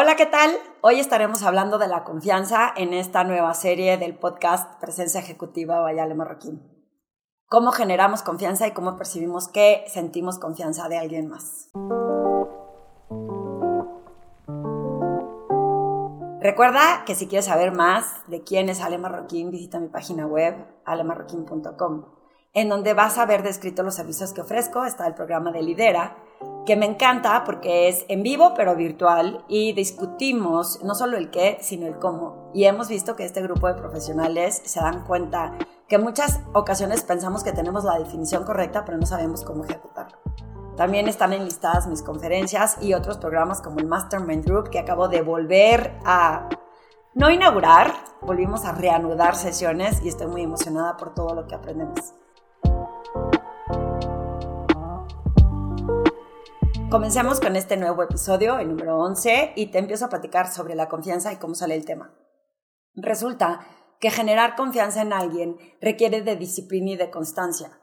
Hola, ¿qué tal? Hoy estaremos hablando de la confianza en esta nueva serie del podcast Presencia Ejecutiva Vayale Marroquín. Cómo generamos confianza y cómo percibimos que sentimos confianza de alguien más. Recuerda que si quieres saber más de quién es Ale Marroquín, visita mi página web alemarroquín.com, en donde vas a ver descrito los servicios que ofrezco. Está el programa de Lidera, que me encanta porque es en vivo pero virtual y discutimos no solo el qué, sino el cómo. Y hemos visto que este grupo de profesionales se dan cuenta que en muchas ocasiones pensamos que tenemos la definición correcta, pero no sabemos cómo ejecutarlo. También están enlistadas mis conferencias y otros programas como el Mastermind Group que acabo de volver a no inaugurar, volvimos a reanudar sesiones y estoy muy emocionada por todo lo que aprendemos. Comencemos con este nuevo episodio, el número 11, y te empiezo a platicar sobre la confianza y cómo sale el tema. Resulta que generar confianza en alguien requiere de disciplina y de constancia,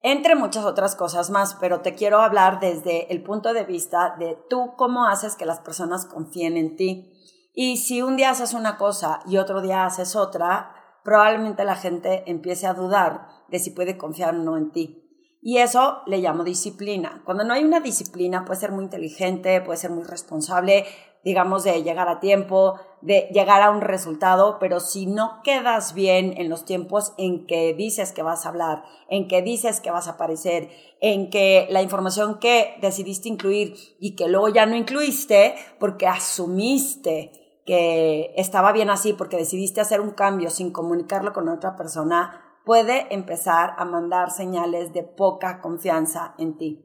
entre muchas otras cosas más, pero te quiero hablar desde el punto de vista de tú cómo haces que las personas confíen en ti. Y si un día haces una cosa y otro día haces otra, probablemente la gente empiece a dudar de si puede confiar o no en ti. Y eso le llamo disciplina. Cuando no hay una disciplina, puede ser muy inteligente, puede ser muy responsable, digamos, de llegar a tiempo, de llegar a un resultado, pero si no quedas bien en los tiempos en que dices que vas a hablar, en que dices que vas a aparecer, en que la información que decidiste incluir y que luego ya no incluiste porque asumiste que estaba bien así, porque decidiste hacer un cambio sin comunicarlo con otra persona, puede empezar a mandar señales de poca confianza en ti.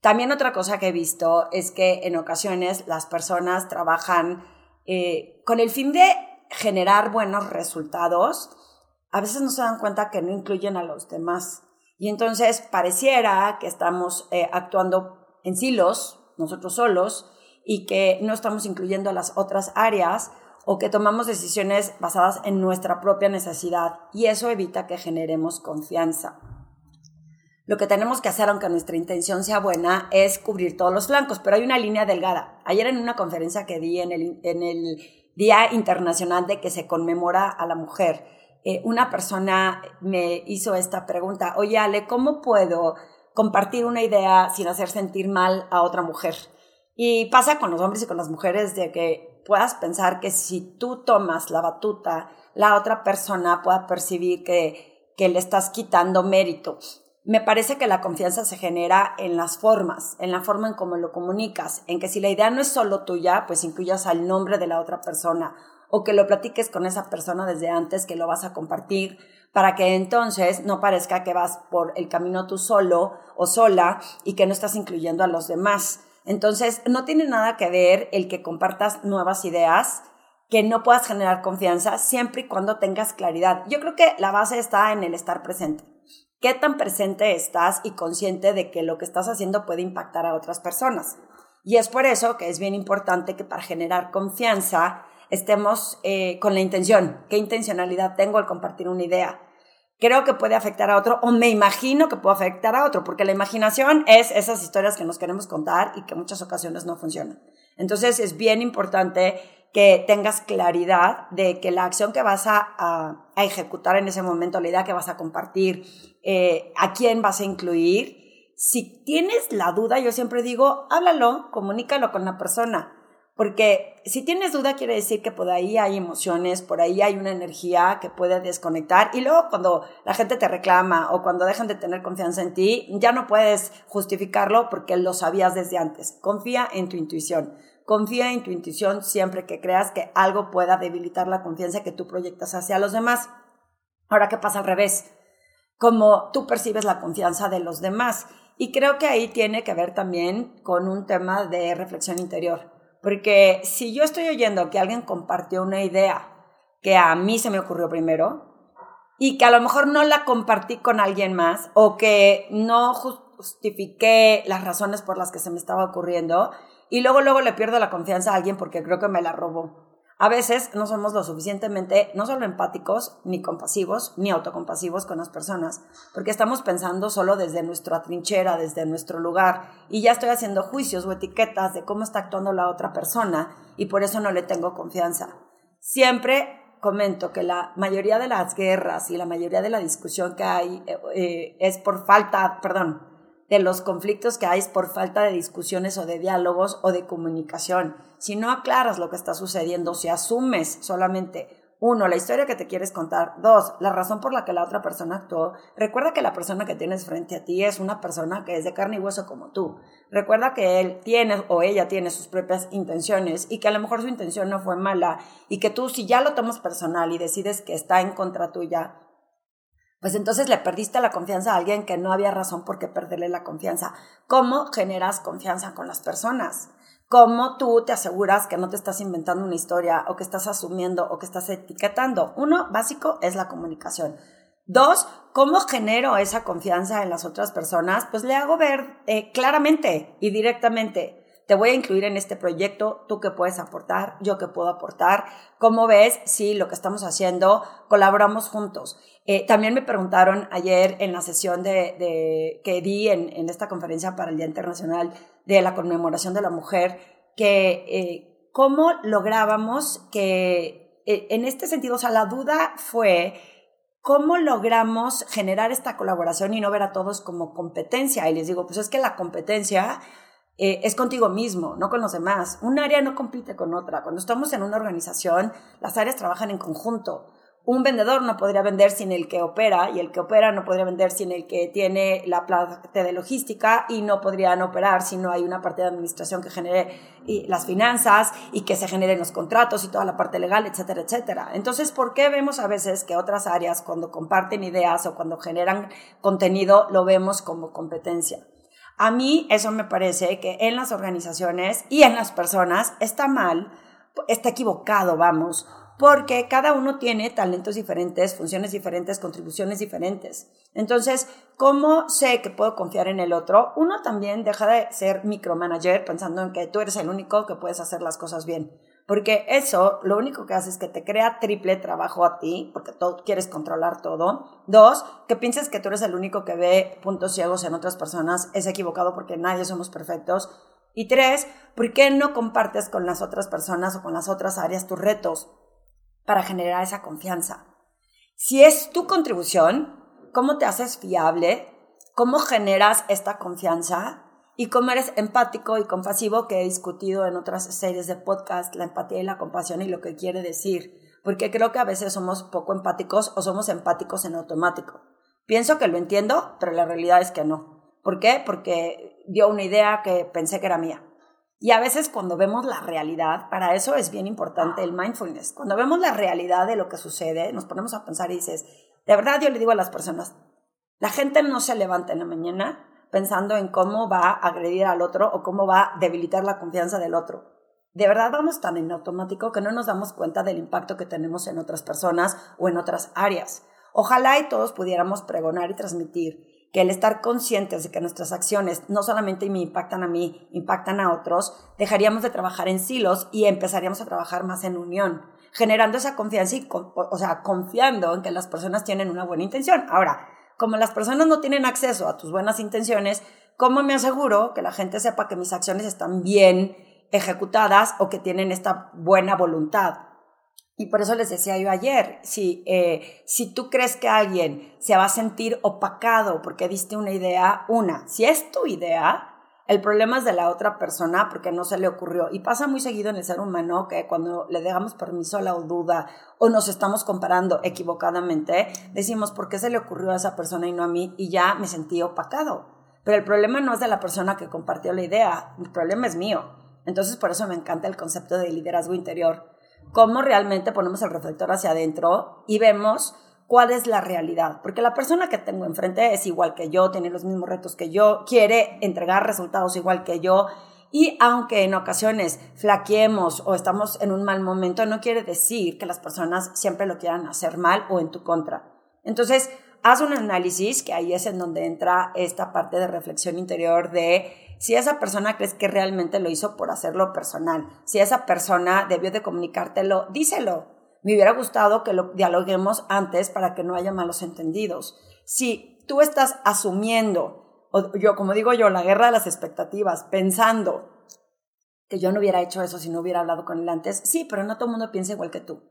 También otra cosa que he visto es que en ocasiones las personas trabajan eh, con el fin de generar buenos resultados, a veces no se dan cuenta que no incluyen a los demás. Y entonces pareciera que estamos eh, actuando en silos, nosotros solos, y que no estamos incluyendo a las otras áreas o que tomamos decisiones basadas en nuestra propia necesidad y eso evita que generemos confianza. Lo que tenemos que hacer, aunque nuestra intención sea buena, es cubrir todos los flancos, pero hay una línea delgada. Ayer en una conferencia que di en el, Día Internacional de que se conmemora a la mujer, eh, una persona me hizo esta pregunta, oye Ale, ¿cómo puedo compartir una idea sin hacer sentir mal a otra mujer? Y pasa con los hombres y con las mujeres de que puedas pensar que si tú tomas la batuta, la otra persona pueda percibir que, que le estás quitando mérito. Me parece que la confianza se genera en las formas, en la forma en cómo lo comunicas, en que si la idea no es solo tuya, pues incluyas al nombre de la otra persona o que lo platiques con esa persona desde antes que lo vas a compartir para que entonces no parezca que vas por el camino tú solo o sola y que no estás incluyendo a los demás. Entonces, no tiene nada que ver el que compartas nuevas ideas, que no puedas generar confianza siempre y cuando tengas claridad. Yo creo que la base está en el estar presente. ¿Qué tan presente estás y consciente de que lo que estás haciendo puede impactar a otras personas? Y es por eso que es bien importante que para generar confianza estemos eh, con la intención. ¿Qué intencionalidad tengo al compartir una idea? Creo que puede afectar a otro o me imagino que puede afectar a otro, porque la imaginación es esas historias que nos queremos contar y que muchas ocasiones no funcionan. Entonces es bien importante que tengas claridad de que la acción que vas a, ejecutar en ese momento, la idea que vas a compartir, eh, a quién vas a incluir, si tienes la duda, yo siempre digo, háblalo, comunícalo con la persona porque si tienes duda quiere decir que por ahí hay emociones, por ahí hay una energía que puede desconectar y luego cuando la gente te reclama o cuando dejan de tener confianza en ti, ya no puedes justificarlo porque lo sabías desde antes. Confía en tu intuición. Confía en tu intuición siempre que creas que algo pueda debilitar la confianza que tú proyectas hacia los demás. Ahora, ¿qué pasa al revés? Como tú percibes la confianza de los demás. Y creo que ahí tiene que ver también con un tema de reflexión interior porque si yo estoy oyendo que alguien compartió una idea que a mí se me ocurrió primero y que a lo mejor no la compartí con alguien más o que no justifiqué las razones por las que se me estaba ocurriendo y luego luego le pierdo la confianza a alguien porque creo que me la robó. A veces no somos lo suficientemente, no solo empáticos, ni compasivos, ni autocompasivos con las personas, porque estamos pensando solo desde nuestra trinchera, desde nuestro lugar, y ya estoy haciendo juicios o etiquetas de cómo está actuando la otra persona, y por eso no le tengo confianza. Siempre comento que la mayoría de las guerras y la mayoría de la discusión que hay eh, eh, es por falta, perdón, de los conflictos que hay es por falta de discusiones o de diálogos o de comunicación. Si no aclaras lo que está sucediendo, si asumes solamente uno, la historia que te quieres contar. Dos, la razón por la que la otra persona actuó. Recuerda que la persona que tienes frente a ti es una persona que es de carne y hueso como tú. Recuerda que él tiene o ella tiene sus propias intenciones y que a lo mejor su intención no fue mala y que tú si ya lo tomas personal y decides que está en contra tuya, pues entonces le perdiste la confianza a alguien que no había razón por qué perderle la confianza. ¿Cómo generas confianza con las personas? cómo tú te aseguras que no te estás inventando una historia o que estás asumiendo o que estás etiquetando. Uno, básico, es la comunicación. Dos, ¿cómo genero esa confianza en las otras personas? Pues le hago ver eh, claramente y directamente. Te voy a incluir en este proyecto, tú que puedes aportar, yo que puedo aportar. ¿Cómo ves si lo que estamos haciendo colaboramos juntos? Eh, también me preguntaron ayer en la sesión de, que di en, en esta conferencia para el Día Internacional de la conmemoración de la mujer, que eh, cómo lográbamos que, eh, en este sentido, o sea, la duda fue cómo logramos generar esta colaboración y no ver a todos como competencia. Y les digo, pues es que la competencia eh, es contigo mismo, no con los demás. Un área no compite con otra. Cuando estamos en una organización, las áreas trabajan en conjunto un vendedor no podría vender sin el que opera y el que opera no podría vender sin el que tiene la parte de logística y no podrían operar si no hay una parte de administración que genere las finanzas y que se generen los contratos y toda la parte legal, etcétera, etcétera. Entonces, ¿por qué vemos a veces que otras áreas cuando comparten ideas o cuando generan contenido lo vemos como competencia? A mí eso me parece que en las organizaciones y en las personas está mal, está equivocado, vamos porque cada uno tiene talentos diferentes, funciones diferentes, contribuciones diferentes. Entonces, ¿cómo sé que puedo confiar en el otro? Uno también deja de ser micromanager pensando en que tú eres el único que puedes hacer las cosas bien. Porque eso lo único que hace es que te crea triple trabajo a ti, porque tú quieres controlar todo. Dos, que pienses que tú eres el único que ve puntos ciegos en otras personas, es equivocado porque nadie somos perfectos. Y tres, ¿por qué no compartes con las otras personas o con las otras áreas tus retos? para generar esa confianza. Si es tu contribución, cómo te haces fiable, cómo generas esta confianza y cómo eres empático y compasivo, que he discutido en otras series de podcast, la empatía y la compasión y lo que quiere decir, porque creo que a veces somos poco empáticos o somos empáticos en automático. Pienso que lo entiendo, pero la realidad es que no. ¿Por qué? Porque dio una idea que pensé que era mía. Y a veces cuando vemos la realidad, para eso es bien importante el mindfulness. Cuando vemos la realidad de lo que sucede, nos ponemos a pensar y dices, de verdad yo le digo a las personas, la gente no se levanta en la mañana pensando en cómo va a agredir al otro o cómo va a debilitar la confianza del otro. De verdad vamos tan en automático que no nos damos cuenta del impacto que tenemos en otras personas o en otras áreas. Ojalá y todos pudiéramos pregonar y transmitir que el estar conscientes de que nuestras acciones no solamente me impactan a mí, impactan a otros, dejaríamos de trabajar en silos y empezaríamos a trabajar más en unión, generando esa confianza y, o sea, confiando en que las personas tienen una buena intención. Ahora, como las personas no tienen acceso a tus buenas intenciones, ¿cómo me aseguro que la gente sepa que mis acciones están bien ejecutadas o que tienen esta buena voluntad? Y por eso les decía yo ayer, si, eh, si tú crees que alguien se va a sentir opacado porque diste una idea, una, si es tu idea, el problema es de la otra persona porque no se le ocurrió. Y pasa muy seguido en el ser humano que cuando le dejamos permiso a la duda o nos estamos comparando equivocadamente, decimos, ¿por qué se le ocurrió a esa persona y no a mí? Y ya me sentí opacado. Pero el problema no es de la persona que compartió la idea, el problema es mío. Entonces por eso me encanta el concepto de liderazgo interior cómo realmente ponemos el reflector hacia adentro y vemos cuál es la realidad. Porque la persona que tengo enfrente es igual que yo, tiene los mismos retos que yo, quiere entregar resultados igual que yo. Y aunque en ocasiones flaqueemos o estamos en un mal momento, no quiere decir que las personas siempre lo quieran hacer mal o en tu contra. Entonces, haz un análisis, que ahí es en donde entra esta parte de reflexión interior de si esa persona crees que realmente lo hizo por hacerlo personal, si esa persona debió de comunicártelo, díselo. Me hubiera gustado que lo dialoguemos antes para que no haya malos entendidos. Si tú estás asumiendo, o yo como digo yo, la guerra de las expectativas, pensando que yo no hubiera hecho eso si no hubiera hablado con él antes, sí, pero no todo el mundo piensa igual que tú.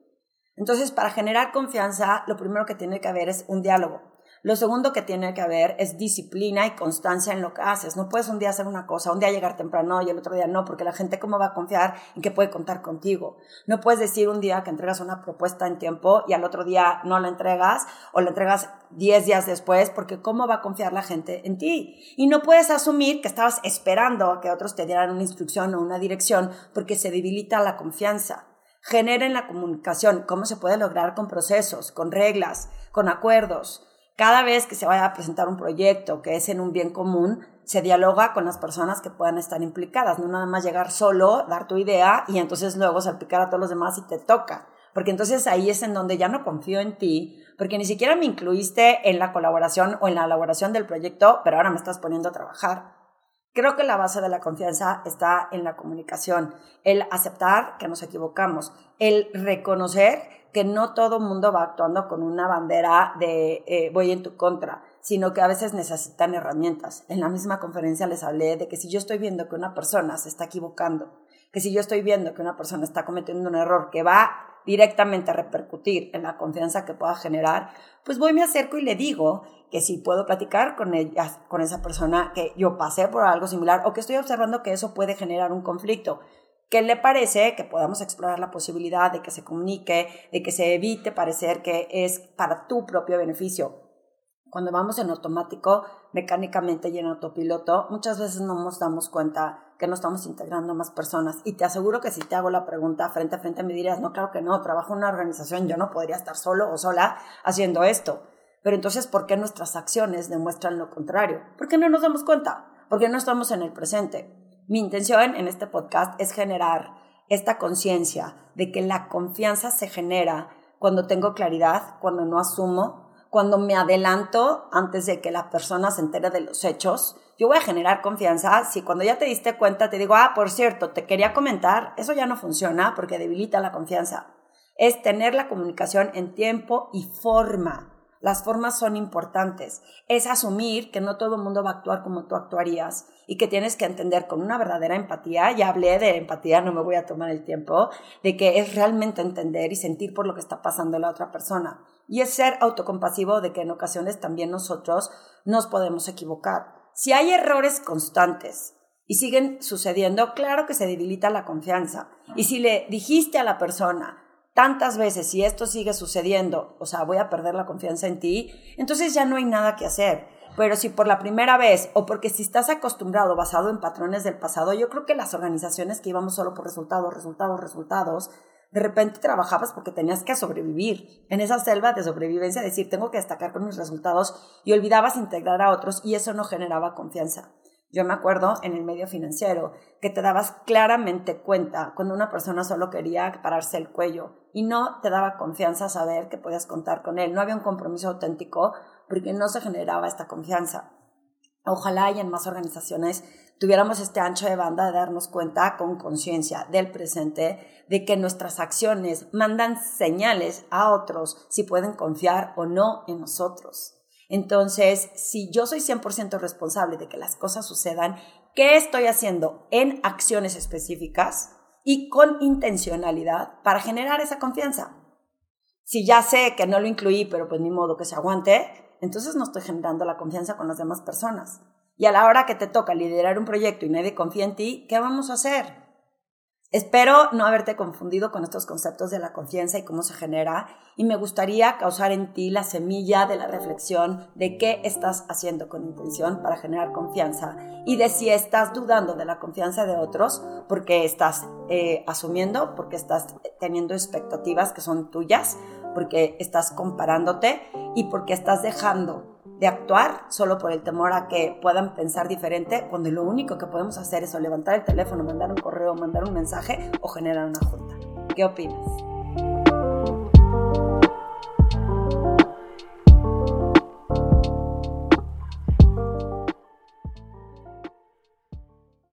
Entonces, para generar confianza, lo primero que tiene que haber es un diálogo. Lo segundo que tiene que haber es disciplina y constancia en lo que haces. No puedes un día hacer una cosa, un día llegar temprano y el otro día no, porque la gente cómo va a confiar en que puede contar contigo. No puedes decir un día que entregas una propuesta en tiempo y al otro día no la entregas o la entregas 10 días después, porque cómo va a confiar la gente en ti. Y no puedes asumir que estabas esperando a que otros te dieran una instrucción o una dirección, porque se debilita la confianza generen la comunicación, cómo se puede lograr con procesos, con reglas, con acuerdos. Cada vez que se vaya a presentar un proyecto que es en un bien común, se dialoga con las personas que puedan estar implicadas, no nada más llegar solo, dar tu idea y entonces luego salpicar a todos los demás y te toca. Porque entonces ahí es en donde ya no confío en ti, porque ni siquiera me incluiste en la colaboración o en la elaboración del proyecto, pero ahora me estás poniendo a trabajar. Creo que la base de la confianza está en la comunicación, el aceptar que nos equivocamos, el reconocer que no todo mundo va actuando con una bandera de eh, voy en tu contra, sino que a veces necesitan herramientas. En la misma conferencia les hablé de que si yo estoy viendo que una persona se está equivocando, que si yo estoy viendo que una persona está cometiendo un error que va directamente a repercutir en la confianza que pueda generar, pues voy, me acerco y le digo que si puedo platicar con ella, con esa persona que yo pasé por algo similar o que estoy observando que eso puede generar un conflicto. ¿Qué le parece que podamos explorar la posibilidad de que se comunique, de que se evite parecer que es para tu propio beneficio? Cuando vamos en automático, mecánicamente y en autopiloto, muchas veces no nos damos cuenta que no estamos integrando más personas. Y te aseguro que si te hago la pregunta frente a frente me dirías, no, claro que no, trabajo en una organización, yo no podría estar solo o sola haciendo esto. Pero entonces, ¿por qué nuestras acciones demuestran lo contrario? ¿Por qué no nos damos cuenta? Porque no estamos en el presente. Mi intención en este podcast es generar esta conciencia de que la confianza se genera cuando tengo claridad, cuando no asumo, cuando me adelanto antes de que la persona se entere de los hechos, yo voy a generar confianza si cuando ya te diste cuenta te digo, ah, por cierto, te quería comentar, eso ya no funciona porque debilita la confianza. Es tener la comunicación en tiempo y forma. Las formas son importantes. Es asumir que no todo el mundo va a actuar como tú actuarías y que tienes que entender con una verdadera empatía. Ya hablé de empatía, no me voy a tomar el tiempo, de que es realmente entender y sentir por lo que está pasando la otra persona. Y es ser autocompasivo de que en ocasiones también nosotros nos podemos equivocar. Si hay errores constantes y siguen sucediendo, claro que se debilita la confianza. Y si le dijiste a la persona, tantas veces, si esto sigue sucediendo, o sea, voy a perder la confianza en ti, entonces ya no hay nada que hacer. Pero si por la primera vez o porque si estás acostumbrado basado en patrones del pasado, yo creo que las organizaciones que íbamos solo por resultados, resultados, resultados, de repente trabajabas porque tenías que sobrevivir en esa selva de sobrevivencia, decir, tengo que destacar con mis resultados y olvidabas integrar a otros y eso no generaba confianza. Yo me acuerdo en el medio financiero que te dabas claramente cuenta cuando una persona solo quería pararse el cuello y no te daba confianza saber que podías contar con él. No había un compromiso auténtico porque no se generaba esta confianza. Ojalá y en más organizaciones tuviéramos este ancho de banda de darnos cuenta con conciencia del presente de que nuestras acciones mandan señales a otros si pueden confiar o no en nosotros. Entonces, si yo soy 100% responsable de que las cosas sucedan, ¿qué estoy haciendo en acciones específicas y con intencionalidad para generar esa confianza? Si ya sé que no lo incluí, pero pues ni modo que se aguante, entonces no estoy generando la confianza con las demás personas. Y a la hora que te toca liderar un proyecto y nadie confía en ti, ¿qué vamos a hacer? Espero no haberte confundido con estos conceptos de la confianza y cómo se genera y me gustaría causar en ti la semilla de la reflexión de qué estás haciendo con intención para generar confianza y de si estás dudando de la confianza de otros porque estás eh, asumiendo, porque estás teniendo expectativas que son tuyas, porque estás comparándote y porque estás dejando de actuar solo por el temor a que puedan pensar diferente, cuando lo único que podemos hacer es levantar el teléfono, mandar un correo, mandar un mensaje o generar una junta. ¿Qué opinas?